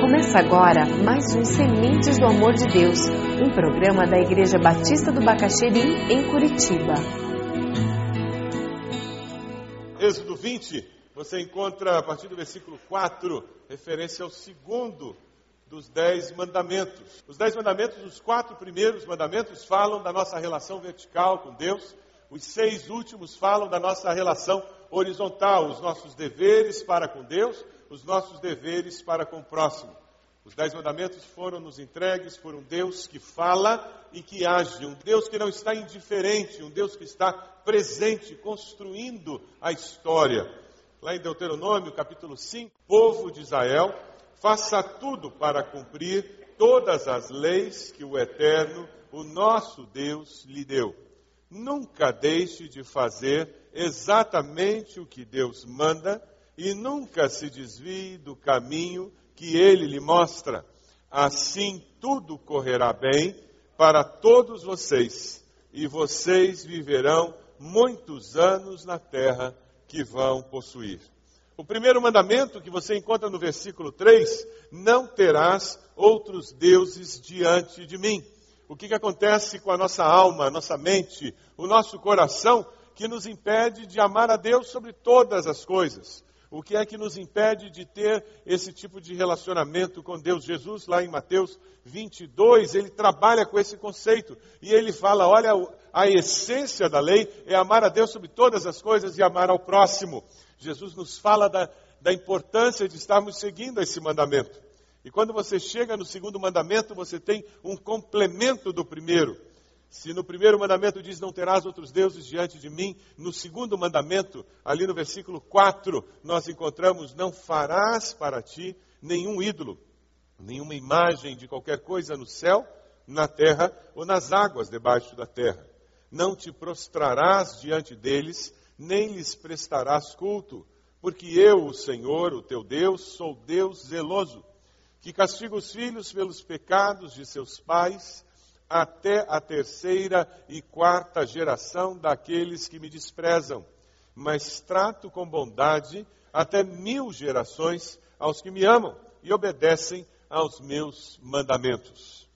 Começa agora mais um Sementes do Amor de Deus, um programa da Igreja Batista do Bacaxeri, em Curitiba. Êxodo 20, você encontra a partir do versículo 4, referência ao segundo dos dez mandamentos. Os dez mandamentos, os quatro primeiros mandamentos, falam da nossa relação vertical com Deus, os seis últimos falam da nossa relação horizontal, os nossos deveres para com Deus, os nossos deveres para com o próximo. Os dez mandamentos foram nos entregues por um Deus que fala e que age, um Deus que não está indiferente, um Deus que está presente, construindo a história. Lá em Deuteronômio, capítulo 5, povo de Israel, faça tudo para cumprir todas as leis que o Eterno, o nosso Deus, lhe deu. Nunca deixe de fazer exatamente o que Deus manda e nunca se desvie do caminho que ele lhe mostra. Assim tudo correrá bem para todos vocês, e vocês viverão muitos anos na terra que vão possuir. O primeiro mandamento que você encontra no versículo 3: Não terás outros deuses diante de mim. O que, que acontece com a nossa alma, a nossa mente, o nosso coração, que nos impede de amar a Deus sobre todas as coisas? O que é que nos impede de ter esse tipo de relacionamento com Deus? Jesus, lá em Mateus 22, ele trabalha com esse conceito e ele fala: olha, a essência da lei é amar a Deus sobre todas as coisas e amar ao próximo. Jesus nos fala da, da importância de estarmos seguindo esse mandamento. E quando você chega no segundo mandamento, você tem um complemento do primeiro. Se no primeiro mandamento diz não terás outros deuses diante de mim, no segundo mandamento, ali no versículo 4, nós encontramos não farás para ti nenhum ídolo, nenhuma imagem de qualquer coisa no céu, na terra ou nas águas debaixo da terra. Não te prostrarás diante deles, nem lhes prestarás culto, porque eu, o Senhor, o teu Deus, sou Deus zeloso, que castiga os filhos pelos pecados de seus pais até a terceira e quarta geração daqueles que me desprezam, mas trato com bondade até mil gerações aos que me amam e obedecem aos meus mandamentos.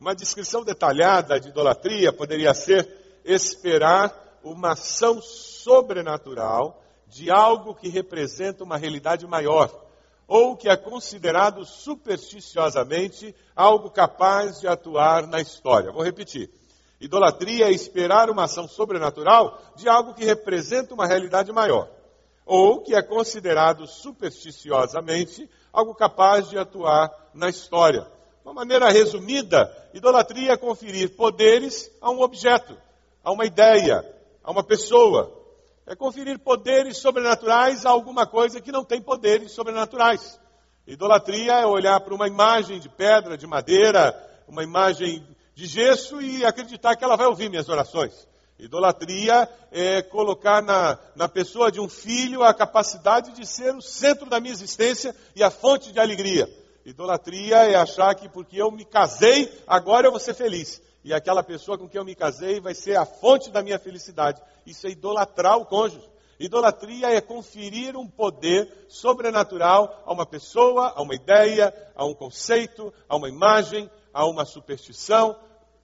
Uma descrição detalhada de idolatria poderia ser esperar uma ação sobrenatural de algo que representa uma realidade maior ou que é considerado supersticiosamente algo capaz de atuar na história. Vou repetir. Idolatria é esperar uma ação sobrenatural de algo que representa uma realidade maior, ou que é considerado supersticiosamente algo capaz de atuar na história. De uma maneira resumida, idolatria é conferir poderes a um objeto, a uma ideia, a uma pessoa, é conferir poderes sobrenaturais a alguma coisa que não tem poderes sobrenaturais. Idolatria é olhar para uma imagem de pedra, de madeira, uma imagem de gesso e acreditar que ela vai ouvir minhas orações. Idolatria é colocar na, na pessoa de um filho a capacidade de ser o centro da minha existência e a fonte de alegria. Idolatria é achar que porque eu me casei, agora eu vou ser feliz e aquela pessoa com quem eu me casei vai ser a fonte da minha felicidade. Isso é idolatrar o cônjuge. Idolatria é conferir um poder sobrenatural a uma pessoa, a uma ideia, a um conceito, a uma imagem, a uma superstição.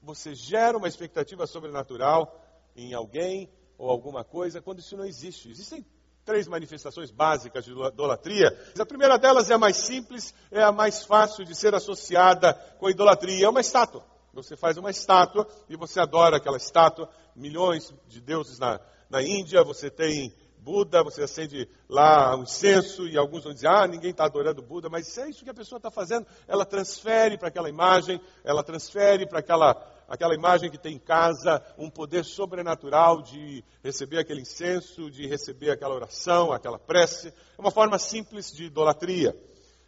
Você gera uma expectativa sobrenatural em alguém ou alguma coisa quando isso não existe. Existem três manifestações básicas de idolatria. A primeira delas é a mais simples, é a mais fácil de ser associada com a idolatria, é uma estátua. Você faz uma estátua e você adora aquela estátua. Milhões de deuses na, na Índia, você tem Buda, você acende lá um incenso e alguns vão dizer, ah, ninguém está adorando Buda, mas é isso que a pessoa está fazendo. Ela transfere para aquela imagem, ela transfere para aquela, aquela imagem que tem em casa um poder sobrenatural de receber aquele incenso, de receber aquela oração, aquela prece. É uma forma simples de idolatria.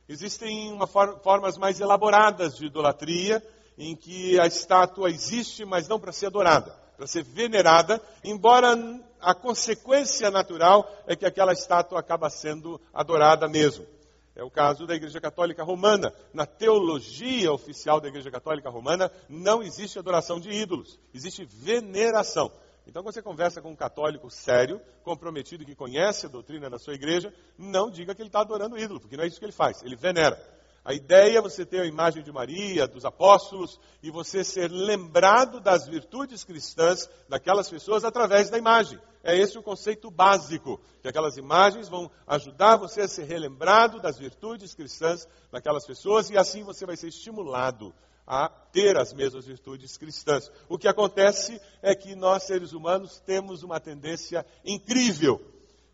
Existem uma for formas mais elaboradas de idolatria, em que a estátua existe, mas não para ser adorada, para ser venerada, embora a consequência natural é que aquela estátua acaba sendo adorada mesmo. É o caso da Igreja Católica Romana. Na teologia oficial da Igreja Católica Romana, não existe adoração de ídolos, existe veneração. Então, quando você conversa com um católico sério, comprometido, que conhece a doutrina da sua igreja, não diga que ele está adorando ídolo, porque não é isso que ele faz, ele venera. A ideia é você ter a imagem de Maria, dos apóstolos, e você ser lembrado das virtudes cristãs daquelas pessoas através da imagem. É esse o conceito básico, que aquelas imagens vão ajudar você a ser relembrado das virtudes cristãs daquelas pessoas, e assim você vai ser estimulado a ter as mesmas virtudes cristãs. O que acontece é que nós, seres humanos, temos uma tendência incrível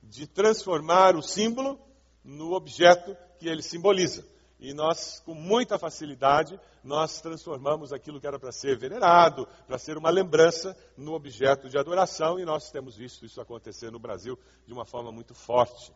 de transformar o símbolo no objeto que ele simboliza. E nós, com muita facilidade, nós transformamos aquilo que era para ser venerado, para ser uma lembrança, no objeto de adoração, e nós temos visto isso acontecer no Brasil de uma forma muito forte.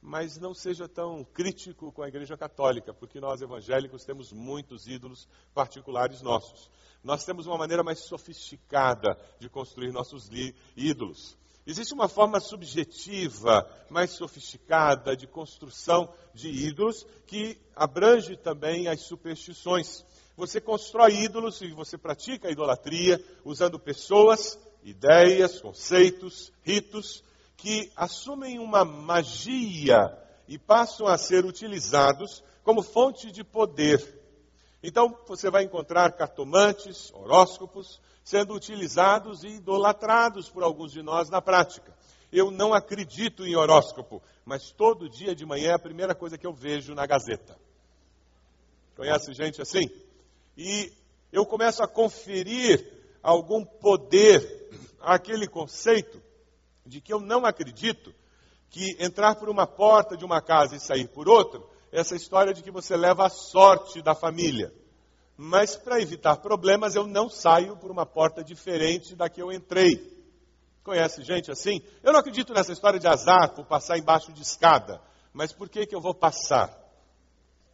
Mas não seja tão crítico com a Igreja Católica, porque nós evangélicos temos muitos ídolos particulares nossos. Nós temos uma maneira mais sofisticada de construir nossos ídolos. Existe uma forma subjetiva, mais sofisticada de construção de ídolos que abrange também as superstições. Você constrói ídolos e você pratica a idolatria usando pessoas, ideias, conceitos, ritos que assumem uma magia e passam a ser utilizados como fonte de poder. Então você vai encontrar cartomantes, horóscopos, sendo utilizados e idolatrados por alguns de nós na prática. Eu não acredito em horóscopo, mas todo dia de manhã é a primeira coisa que eu vejo na Gazeta. Conhece gente assim? E eu começo a conferir algum poder àquele conceito de que eu não acredito que entrar por uma porta de uma casa e sair por outra, essa história de que você leva a sorte da família. Mas para evitar problemas, eu não saio por uma porta diferente da que eu entrei. Conhece gente assim? Eu não acredito nessa história de azar por passar embaixo de escada. Mas por que, que eu vou passar?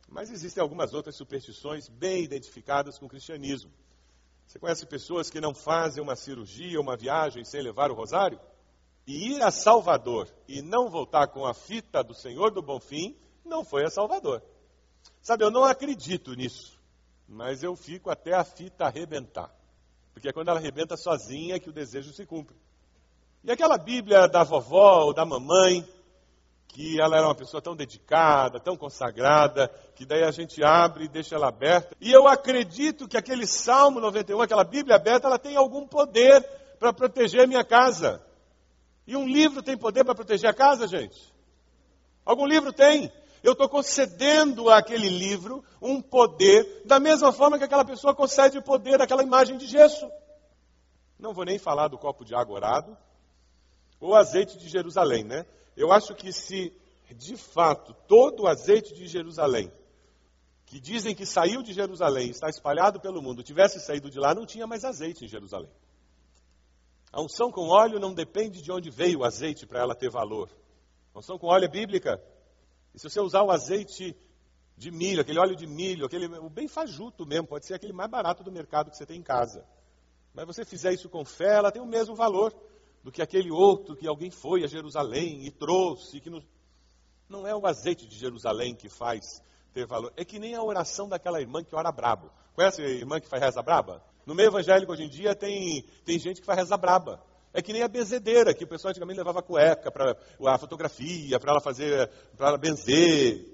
Mas existem algumas outras superstições bem identificadas com o cristianismo. Você conhece pessoas que não fazem uma cirurgia, uma viagem sem levar o rosário? E ir a Salvador e não voltar com a fita do Senhor do Bonfim não foi a Salvador. Sabe, eu não acredito nisso mas eu fico até a fita arrebentar. Porque é quando ela arrebenta sozinha que o desejo se cumpre. E aquela Bíblia da vovó ou da mamãe, que ela era uma pessoa tão dedicada, tão consagrada, que daí a gente abre e deixa ela aberta. E eu acredito que aquele Salmo 91, aquela Bíblia aberta, ela tem algum poder para proteger a minha casa. E um livro tem poder para proteger a casa, gente? Algum livro tem eu estou concedendo àquele livro um poder, da mesma forma que aquela pessoa concede o poder àquela imagem de gesso. Não vou nem falar do copo de água orado, ou azeite de Jerusalém, né? Eu acho que se de fato todo o azeite de Jerusalém, que dizem que saiu de Jerusalém, está espalhado pelo mundo, tivesse saído de lá, não tinha mais azeite em Jerusalém. A unção com óleo não depende de onde veio o azeite para ela ter valor. A unção com óleo é bíblica. E se você usar o azeite de milho, aquele óleo de milho, aquele, o bem fajuto mesmo, pode ser aquele mais barato do mercado que você tem em casa. Mas você fizer isso com fé, ela tem o mesmo valor do que aquele outro que alguém foi a Jerusalém e trouxe. Que não, não é o azeite de Jerusalém que faz ter valor. É que nem a oração daquela irmã que ora brabo. Conhece a irmã que faz reza braba? No meio evangélico hoje em dia tem, tem gente que faz reza braba. É que nem a benzedeira, que o pessoal antigamente levava cueca para a fotografia, para ela fazer, para ela benzer.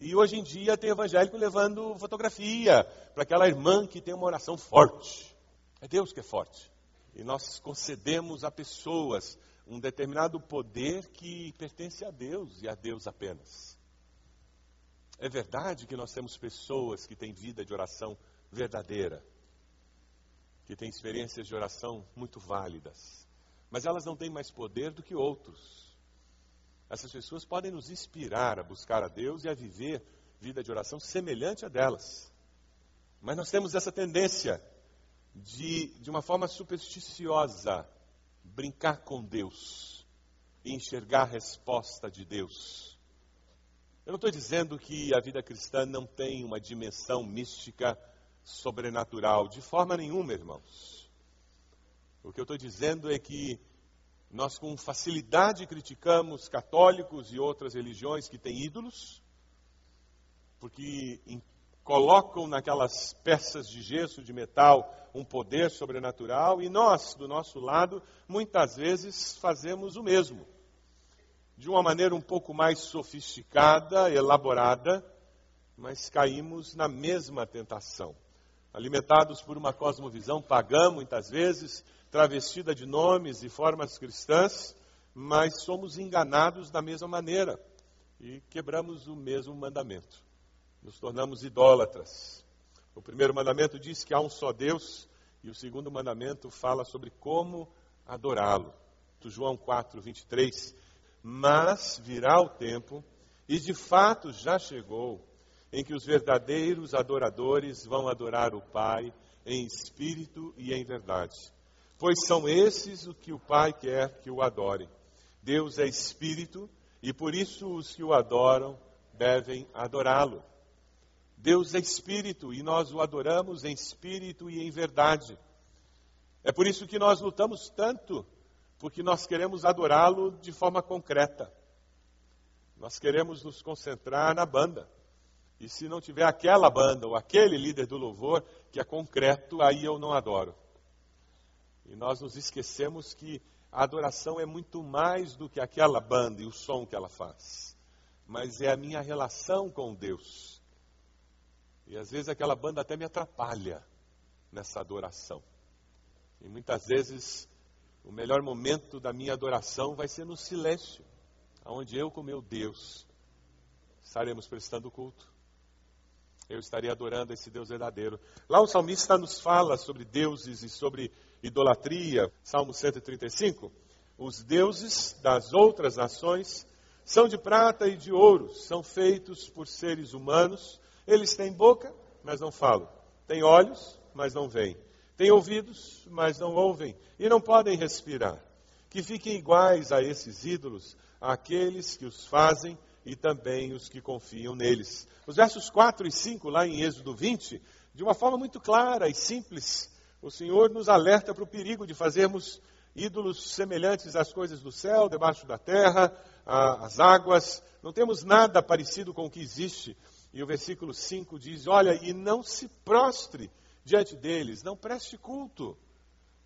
E hoje em dia tem evangélico levando fotografia para aquela irmã que tem uma oração forte. É Deus que é forte. E nós concedemos a pessoas um determinado poder que pertence a Deus e a Deus apenas. É verdade que nós temos pessoas que têm vida de oração verdadeira, que têm experiências de oração muito válidas mas elas não têm mais poder do que outros. Essas pessoas podem nos inspirar a buscar a Deus e a viver vida de oração semelhante a delas. Mas nós temos essa tendência de, de uma forma supersticiosa, brincar com Deus e enxergar a resposta de Deus. Eu não estou dizendo que a vida cristã não tem uma dimensão mística sobrenatural, de forma nenhuma, irmãos. O que eu estou dizendo é que nós com facilidade criticamos católicos e outras religiões que têm ídolos, porque colocam naquelas peças de gesso, de metal, um poder sobrenatural, e nós, do nosso lado, muitas vezes fazemos o mesmo. De uma maneira um pouco mais sofisticada, elaborada, mas caímos na mesma tentação. Alimentados por uma cosmovisão pagã, muitas vezes, travestida de nomes e formas cristãs, mas somos enganados da mesma maneira e quebramos o mesmo mandamento. Nos tornamos idólatras. O primeiro mandamento diz que há um só Deus e o segundo mandamento fala sobre como adorá-lo. João 4, 23. Mas virá o tempo, e de fato já chegou, em que os verdadeiros adoradores vão adorar o Pai em espírito e em verdade. Pois são esses o que o Pai quer que o adorem. Deus é espírito e por isso os que o adoram devem adorá-lo. Deus é espírito e nós o adoramos em espírito e em verdade. É por isso que nós lutamos tanto, porque nós queremos adorá-lo de forma concreta. Nós queremos nos concentrar na banda. E se não tiver aquela banda ou aquele líder do louvor que é concreto, aí eu não adoro. E nós nos esquecemos que a adoração é muito mais do que aquela banda e o som que ela faz, mas é a minha relação com Deus. E às vezes aquela banda até me atrapalha nessa adoração. E muitas vezes o melhor momento da minha adoração vai ser no silêncio, onde eu com meu Deus estaremos prestando culto. Eu estarei adorando esse Deus verdadeiro. Lá o salmista nos fala sobre deuses e sobre idolatria, Salmo 135, os deuses das outras nações são de prata e de ouro, são feitos por seres humanos. Eles têm boca, mas não falam. Têm olhos, mas não veem. Têm ouvidos, mas não ouvem. E não podem respirar. Que fiquem iguais a esses ídolos, àqueles que os fazem e também os que confiam neles. Os versos 4 e 5, lá em Êxodo 20, de uma forma muito clara e simples, o Senhor nos alerta para o perigo de fazermos ídolos semelhantes às coisas do céu, debaixo da terra, às águas. Não temos nada parecido com o que existe. E o versículo 5 diz: Olha, e não se prostre diante deles, não preste culto,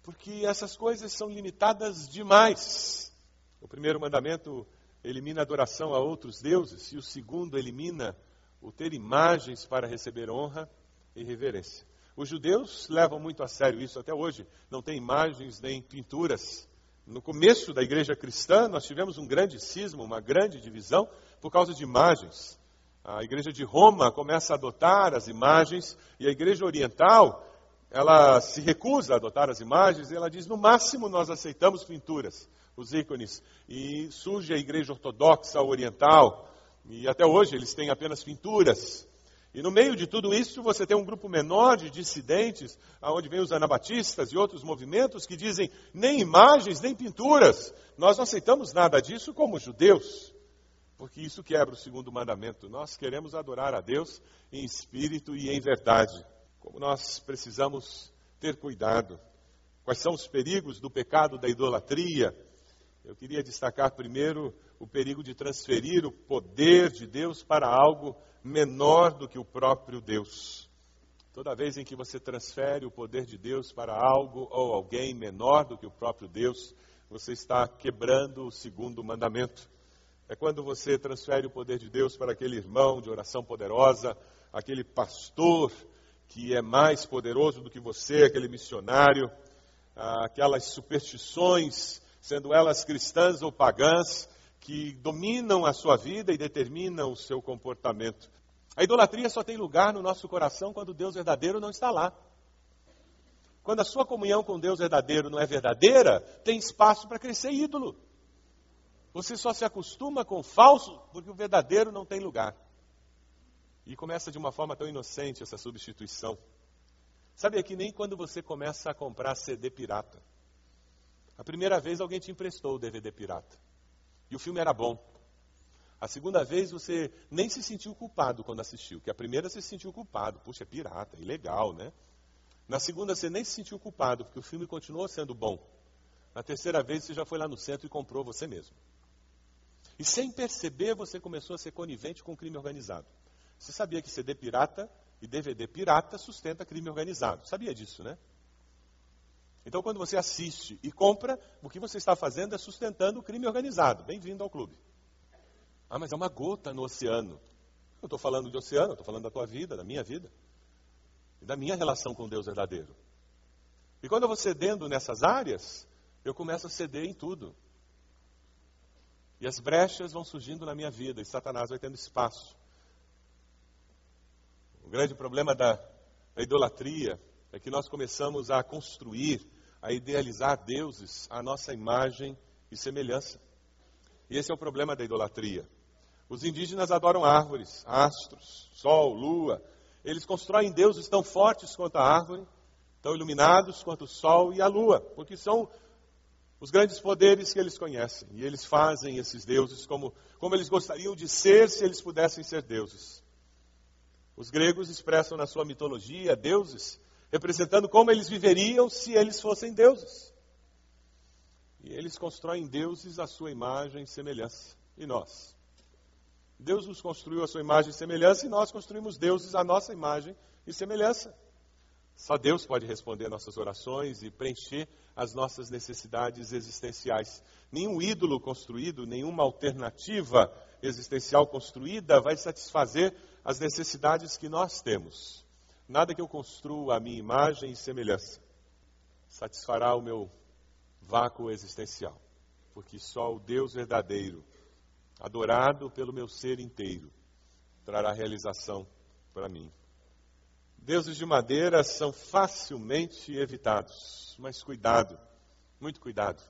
porque essas coisas são limitadas demais. O primeiro mandamento elimina a adoração a outros deuses, e o segundo elimina o ter imagens para receber honra e reverência. Os judeus levam muito a sério isso até hoje. Não tem imagens nem pinturas. No começo da igreja cristã, nós tivemos um grande cisma, uma grande divisão por causa de imagens. A igreja de Roma começa a adotar as imagens e a igreja oriental, ela se recusa a adotar as imagens e ela diz: no máximo nós aceitamos pinturas, os ícones. E surge a igreja ortodoxa oriental, e até hoje eles têm apenas pinturas. E no meio de tudo isso, você tem um grupo menor de dissidentes, aonde vem os anabatistas e outros movimentos que dizem nem imagens, nem pinturas. Nós não aceitamos nada disso como judeus, porque isso quebra o segundo mandamento. Nós queremos adorar a Deus em espírito e em verdade. Como nós precisamos ter cuidado. Quais são os perigos do pecado da idolatria? Eu queria destacar primeiro o perigo de transferir o poder de Deus para algo menor do que o próprio Deus. Toda vez em que você transfere o poder de Deus para algo ou alguém menor do que o próprio Deus, você está quebrando o segundo mandamento. É quando você transfere o poder de Deus para aquele irmão de oração poderosa, aquele pastor que é mais poderoso do que você, aquele missionário, aquelas superstições, sendo elas cristãs ou pagãs, que dominam a sua vida e determinam o seu comportamento. A idolatria só tem lugar no nosso coração quando Deus verdadeiro não está lá. Quando a sua comunhão com Deus verdadeiro não é verdadeira, tem espaço para crescer ídolo. Você só se acostuma com o falso porque o verdadeiro não tem lugar. E começa de uma forma tão inocente essa substituição. Sabe que nem quando você começa a comprar CD pirata. A primeira vez alguém te emprestou o DVD pirata. E o filme era bom. A segunda vez você nem se sentiu culpado quando assistiu, que a primeira você se sentiu culpado. Puxa, é pirata, é ilegal, né? Na segunda você nem se sentiu culpado, porque o filme continuou sendo bom. Na terceira vez você já foi lá no centro e comprou você mesmo. E sem perceber você começou a ser conivente com o crime organizado. Você sabia que CD pirata E DVD pirata sustenta crime organizado. Sabia disso, né? Então, quando você assiste e compra, o que você está fazendo é sustentando o crime organizado. Bem-vindo ao clube. Ah, mas é uma gota no oceano. Eu estou falando de oceano, estou falando da tua vida, da minha vida. E da minha relação com Deus verdadeiro. E quando eu vou cedendo nessas áreas, eu começo a ceder em tudo. E as brechas vão surgindo na minha vida, e Satanás vai tendo espaço. O grande problema da, da idolatria é que nós começamos a construir, a idealizar deuses à nossa imagem e semelhança. E esse é o problema da idolatria. Os indígenas adoram árvores, astros, sol, lua. Eles constroem deuses tão fortes quanto a árvore, tão iluminados quanto o sol e a lua, porque são os grandes poderes que eles conhecem. E eles fazem esses deuses como, como eles gostariam de ser se eles pudessem ser deuses. Os gregos expressam na sua mitologia deuses representando como eles viveriam se eles fossem deuses. E eles constroem deuses à sua imagem e semelhança. E nós? Deus nos construiu a sua imagem e semelhança e nós construímos deuses à nossa imagem e semelhança. Só Deus pode responder nossas orações e preencher as nossas necessidades existenciais. Nenhum ídolo construído, nenhuma alternativa existencial construída vai satisfazer as necessidades que nós temos. Nada que eu construa a minha imagem e semelhança satisfará o meu vácuo existencial, porque só o Deus verdadeiro, adorado pelo meu ser inteiro, trará realização para mim. Deuses de madeira são facilmente evitados, mas cuidado, muito cuidado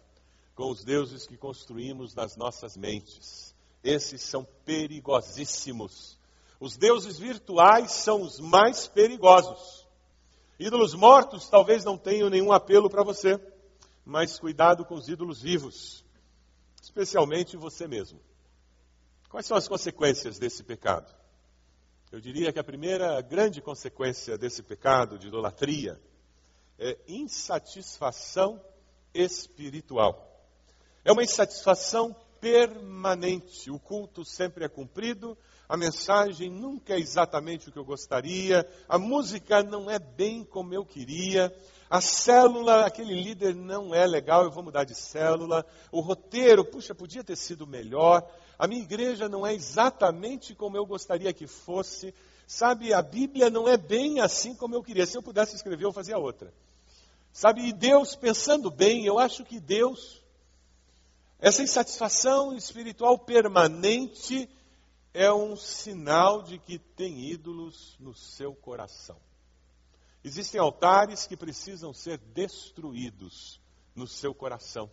com os deuses que construímos nas nossas mentes. Esses são perigosíssimos. Os deuses virtuais são os mais perigosos. Ídolos mortos talvez não tenham nenhum apelo para você, mas cuidado com os ídolos vivos, especialmente você mesmo. Quais são as consequências desse pecado? Eu diria que a primeira grande consequência desse pecado de idolatria é insatisfação espiritual. É uma insatisfação permanente. O culto sempre é cumprido, a mensagem nunca é exatamente o que eu gostaria, a música não é bem como eu queria, a célula, aquele líder não é legal, eu vou mudar de célula, o roteiro, puxa, podia ter sido melhor, a minha igreja não é exatamente como eu gostaria que fosse. Sabe, a Bíblia não é bem assim como eu queria. Se eu pudesse escrever, eu fazia outra. Sabe, e Deus, pensando bem, eu acho que Deus, essa insatisfação espiritual permanente, é um sinal de que tem ídolos no seu coração. Existem altares que precisam ser destruídos no seu coração.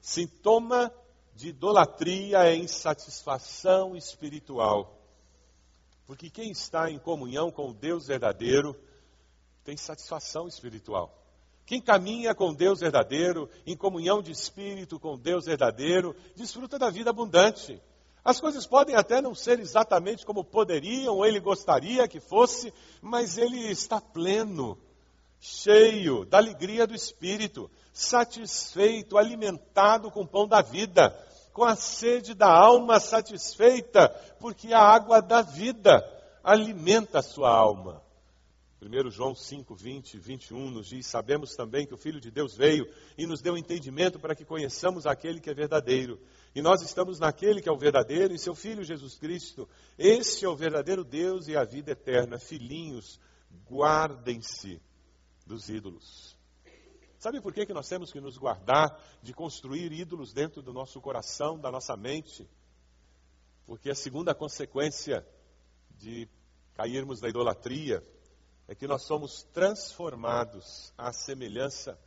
Sintoma de idolatria é insatisfação espiritual. Porque quem está em comunhão com o Deus verdadeiro tem satisfação espiritual. Quem caminha com Deus verdadeiro, em comunhão de espírito com Deus verdadeiro, desfruta da vida abundante. As coisas podem até não ser exatamente como poderiam ou ele gostaria que fosse, mas ele está pleno, cheio da alegria do espírito, satisfeito, alimentado com o pão da vida com a sede da alma satisfeita, porque a água da vida alimenta a sua alma. 1 João 5, 20 e 21 nos diz: Sabemos também que o Filho de Deus veio e nos deu entendimento para que conheçamos aquele que é verdadeiro. E nós estamos naquele que é o verdadeiro, e seu Filho Jesus Cristo. Este é o verdadeiro Deus e a vida eterna. Filhinhos, guardem-se dos ídolos. Sabe por que, que nós temos que nos guardar de construir ídolos dentro do nosso coração, da nossa mente? Porque a segunda consequência de cairmos na idolatria é que nós somos transformados à semelhança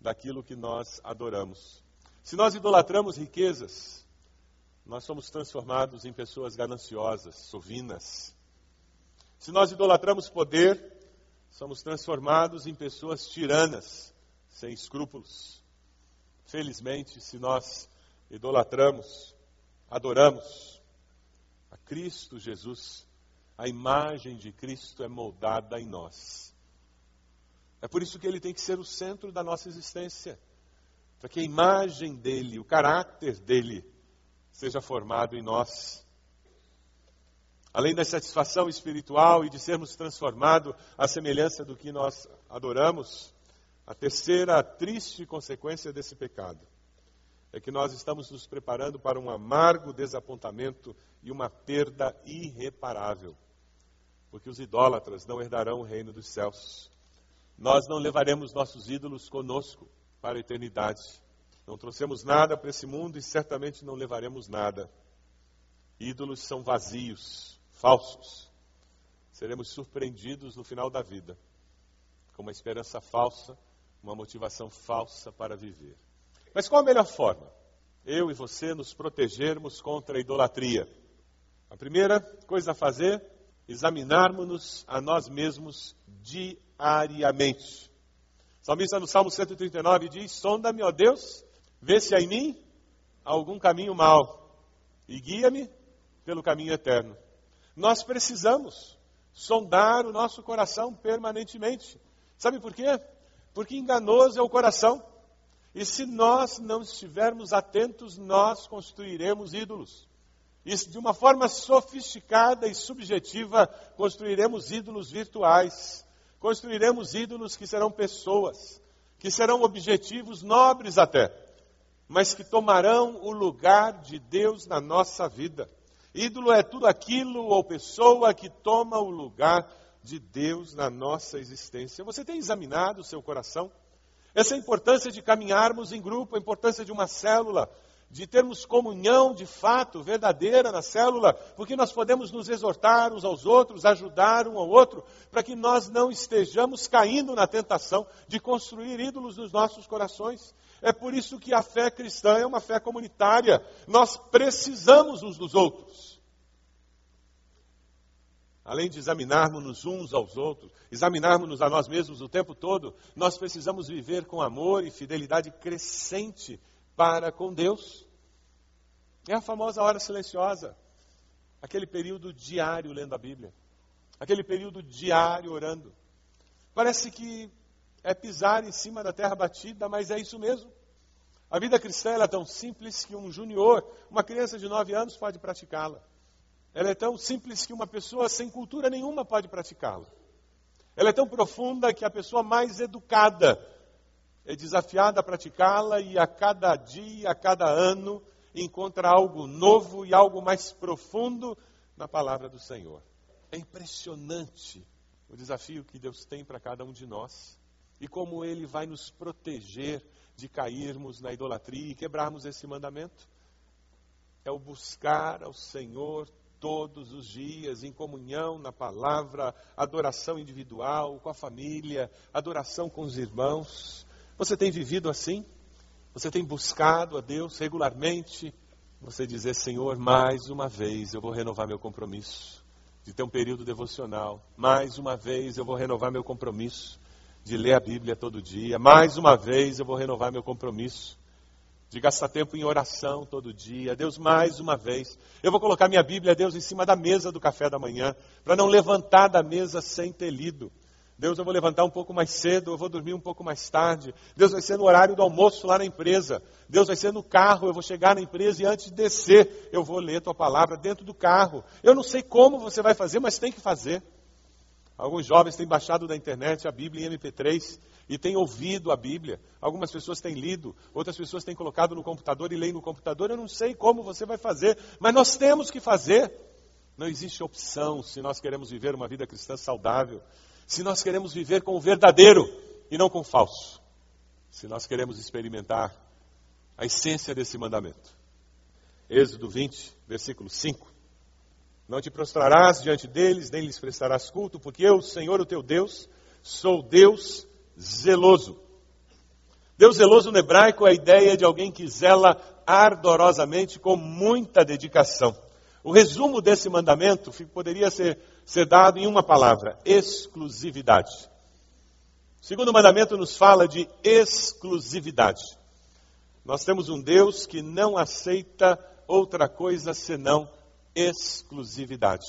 daquilo que nós adoramos. Se nós idolatramos riquezas, nós somos transformados em pessoas gananciosas, sovinas. Se nós idolatramos poder, somos transformados em pessoas tiranas, sem escrúpulos. Felizmente, se nós idolatramos, adoramos a Cristo Jesus, a imagem de Cristo é moldada em nós. É por isso que ele tem que ser o centro da nossa existência, para que a imagem dele, o caráter dele, seja formado em nós. além da satisfação espiritual e de sermos transformados à semelhança do que nós adoramos, a terceira triste consequência desse pecado é que nós estamos nos preparando para um amargo desapontamento e uma perda irreparável, porque os idólatras não herdarão o reino dos céus. Nós não levaremos nossos ídolos conosco para a eternidade. Não trouxemos nada para esse mundo e certamente não levaremos nada. Ídolos são vazios, falsos. Seremos surpreendidos no final da vida com uma esperança falsa, uma motivação falsa para viver. Mas qual a melhor forma? Eu e você nos protegermos contra a idolatria. A primeira coisa a fazer, examinarmos-nos a nós mesmos diariamente. O salmista no Salmo 139 diz: Sonda-me, ó Deus, vê se há em mim algum caminho mau e guia-me pelo caminho eterno. Nós precisamos sondar o nosso coração permanentemente. Sabe por quê? Porque enganoso é o coração. E se nós não estivermos atentos, nós construiremos ídolos. E de uma forma sofisticada e subjetiva, construiremos ídolos virtuais. Construiremos ídolos que serão pessoas, que serão objetivos nobres até, mas que tomarão o lugar de Deus na nossa vida. Ídolo é tudo aquilo ou pessoa que toma o lugar de Deus na nossa existência. Você tem examinado o seu coração? Essa é a importância de caminharmos em grupo, a importância de uma célula, de termos comunhão de fato, verdadeira na célula, porque nós podemos nos exortar uns aos outros, ajudar um ao outro, para que nós não estejamos caindo na tentação de construir ídolos nos nossos corações. É por isso que a fé cristã é uma fé comunitária. Nós precisamos uns dos outros. Além de examinarmos-nos uns aos outros, examinarmos-nos a nós mesmos o tempo todo, nós precisamos viver com amor e fidelidade crescente para com Deus. É a famosa hora silenciosa, aquele período diário lendo a Bíblia, aquele período diário orando. Parece que é pisar em cima da terra batida, mas é isso mesmo. A vida cristã é tão simples que um junior, uma criança de 9 anos, pode praticá-la. Ela é tão simples que uma pessoa sem cultura nenhuma pode praticá-la. Ela é tão profunda que a pessoa mais educada é desafiada a praticá-la e a cada dia, a cada ano, encontra algo novo e algo mais profundo na palavra do Senhor. É impressionante o desafio que Deus tem para cada um de nós e como ele vai nos proteger de cairmos na idolatria e quebrarmos esse mandamento. É o buscar ao Senhor todos os dias, em comunhão na palavra, adoração individual, com a família, adoração com os irmãos. Você tem vivido assim? Você tem buscado a Deus regularmente? Você dizer, Senhor, mais uma vez eu vou renovar meu compromisso de ter um período devocional. Mais uma vez eu vou renovar meu compromisso de ler a Bíblia todo dia. Mais uma vez eu vou renovar meu compromisso de gastar tempo em oração todo dia. Deus, mais uma vez, eu vou colocar minha Bíblia, Deus, em cima da mesa do café da manhã, para não levantar da mesa sem ter lido. Deus, eu vou levantar um pouco mais cedo, eu vou dormir um pouco mais tarde. Deus, vai ser no horário do almoço lá na empresa. Deus, vai ser no carro, eu vou chegar na empresa e antes de descer, eu vou ler tua palavra dentro do carro. Eu não sei como você vai fazer, mas tem que fazer. Alguns jovens têm baixado da internet a Bíblia em MP3 e têm ouvido a Bíblia. Algumas pessoas têm lido, outras pessoas têm colocado no computador e leem no computador. Eu não sei como você vai fazer, mas nós temos que fazer. Não existe opção se nós queremos viver uma vida cristã saudável, se nós queremos viver com o verdadeiro e não com o falso, se nós queremos experimentar a essência desse mandamento. Êxodo 20, versículo 5. Não te prostrarás diante deles, nem lhes prestarás culto, porque eu, Senhor, o teu Deus, sou Deus zeloso. Deus zeloso no hebraico é a ideia de alguém que zela ardorosamente, com muita dedicação. O resumo desse mandamento poderia ser, ser dado em uma palavra: exclusividade. O segundo mandamento nos fala de exclusividade. Nós temos um Deus que não aceita outra coisa senão exclusividade.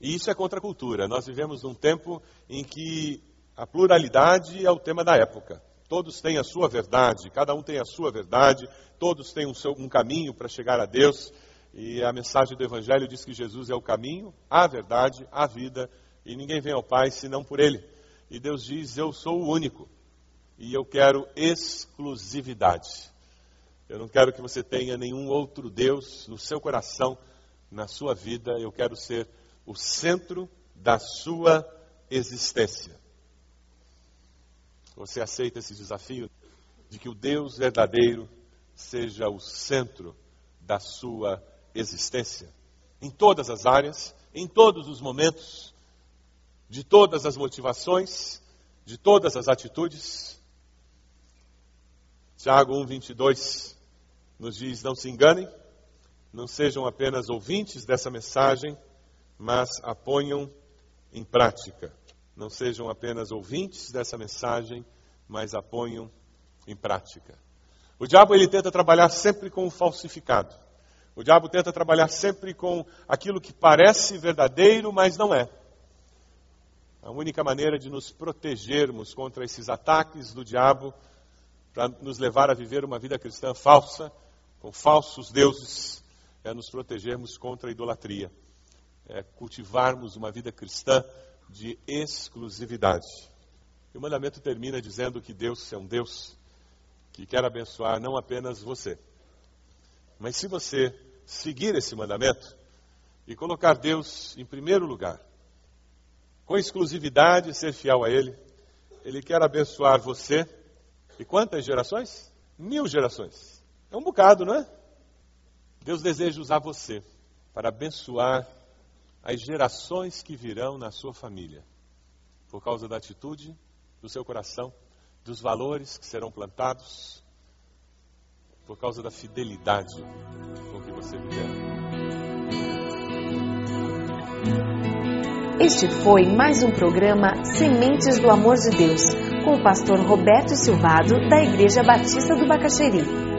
E isso é contra a cultura. Nós vivemos num tempo em que a pluralidade é o tema da época. Todos têm a sua verdade, cada um tem a sua verdade, todos têm um, seu, um caminho para chegar a Deus. E a mensagem do Evangelho diz que Jesus é o caminho, a verdade, a vida, e ninguém vem ao Pai senão por Ele. E Deus diz: Eu sou o único, e eu quero exclusividade. Eu não quero que você tenha nenhum outro Deus no seu coração, na sua vida. Eu quero ser o centro da sua existência. Você aceita esse desafio de que o Deus verdadeiro seja o centro da sua existência? Em todas as áreas, em todos os momentos, de todas as motivações, de todas as atitudes. Tiago 1, 22 nos diz: Não se enganem, não sejam apenas ouvintes dessa mensagem, mas a ponham em prática. Não sejam apenas ouvintes dessa mensagem, mas a ponham em prática. O diabo ele tenta trabalhar sempre com o falsificado. O diabo tenta trabalhar sempre com aquilo que parece verdadeiro, mas não é. A única maneira de nos protegermos contra esses ataques do diabo, para nos levar a viver uma vida cristã falsa, com falsos deuses, é nos protegermos contra a idolatria, é cultivarmos uma vida cristã de exclusividade. E o mandamento termina dizendo que Deus é um Deus que quer abençoar não apenas você, mas se você seguir esse mandamento e colocar Deus em primeiro lugar, com exclusividade, ser fiel a Ele. Ele quer abençoar você. E quantas gerações? Mil gerações. É um bocado, não é? Deus deseja usar você para abençoar as gerações que virão na sua família, por causa da atitude do seu coração, dos valores que serão plantados, por causa da fidelidade com que você viverá. Este foi mais um programa Sementes do Amor de Deus, com o pastor Roberto Silvado, da Igreja Batista do Bacaxeri.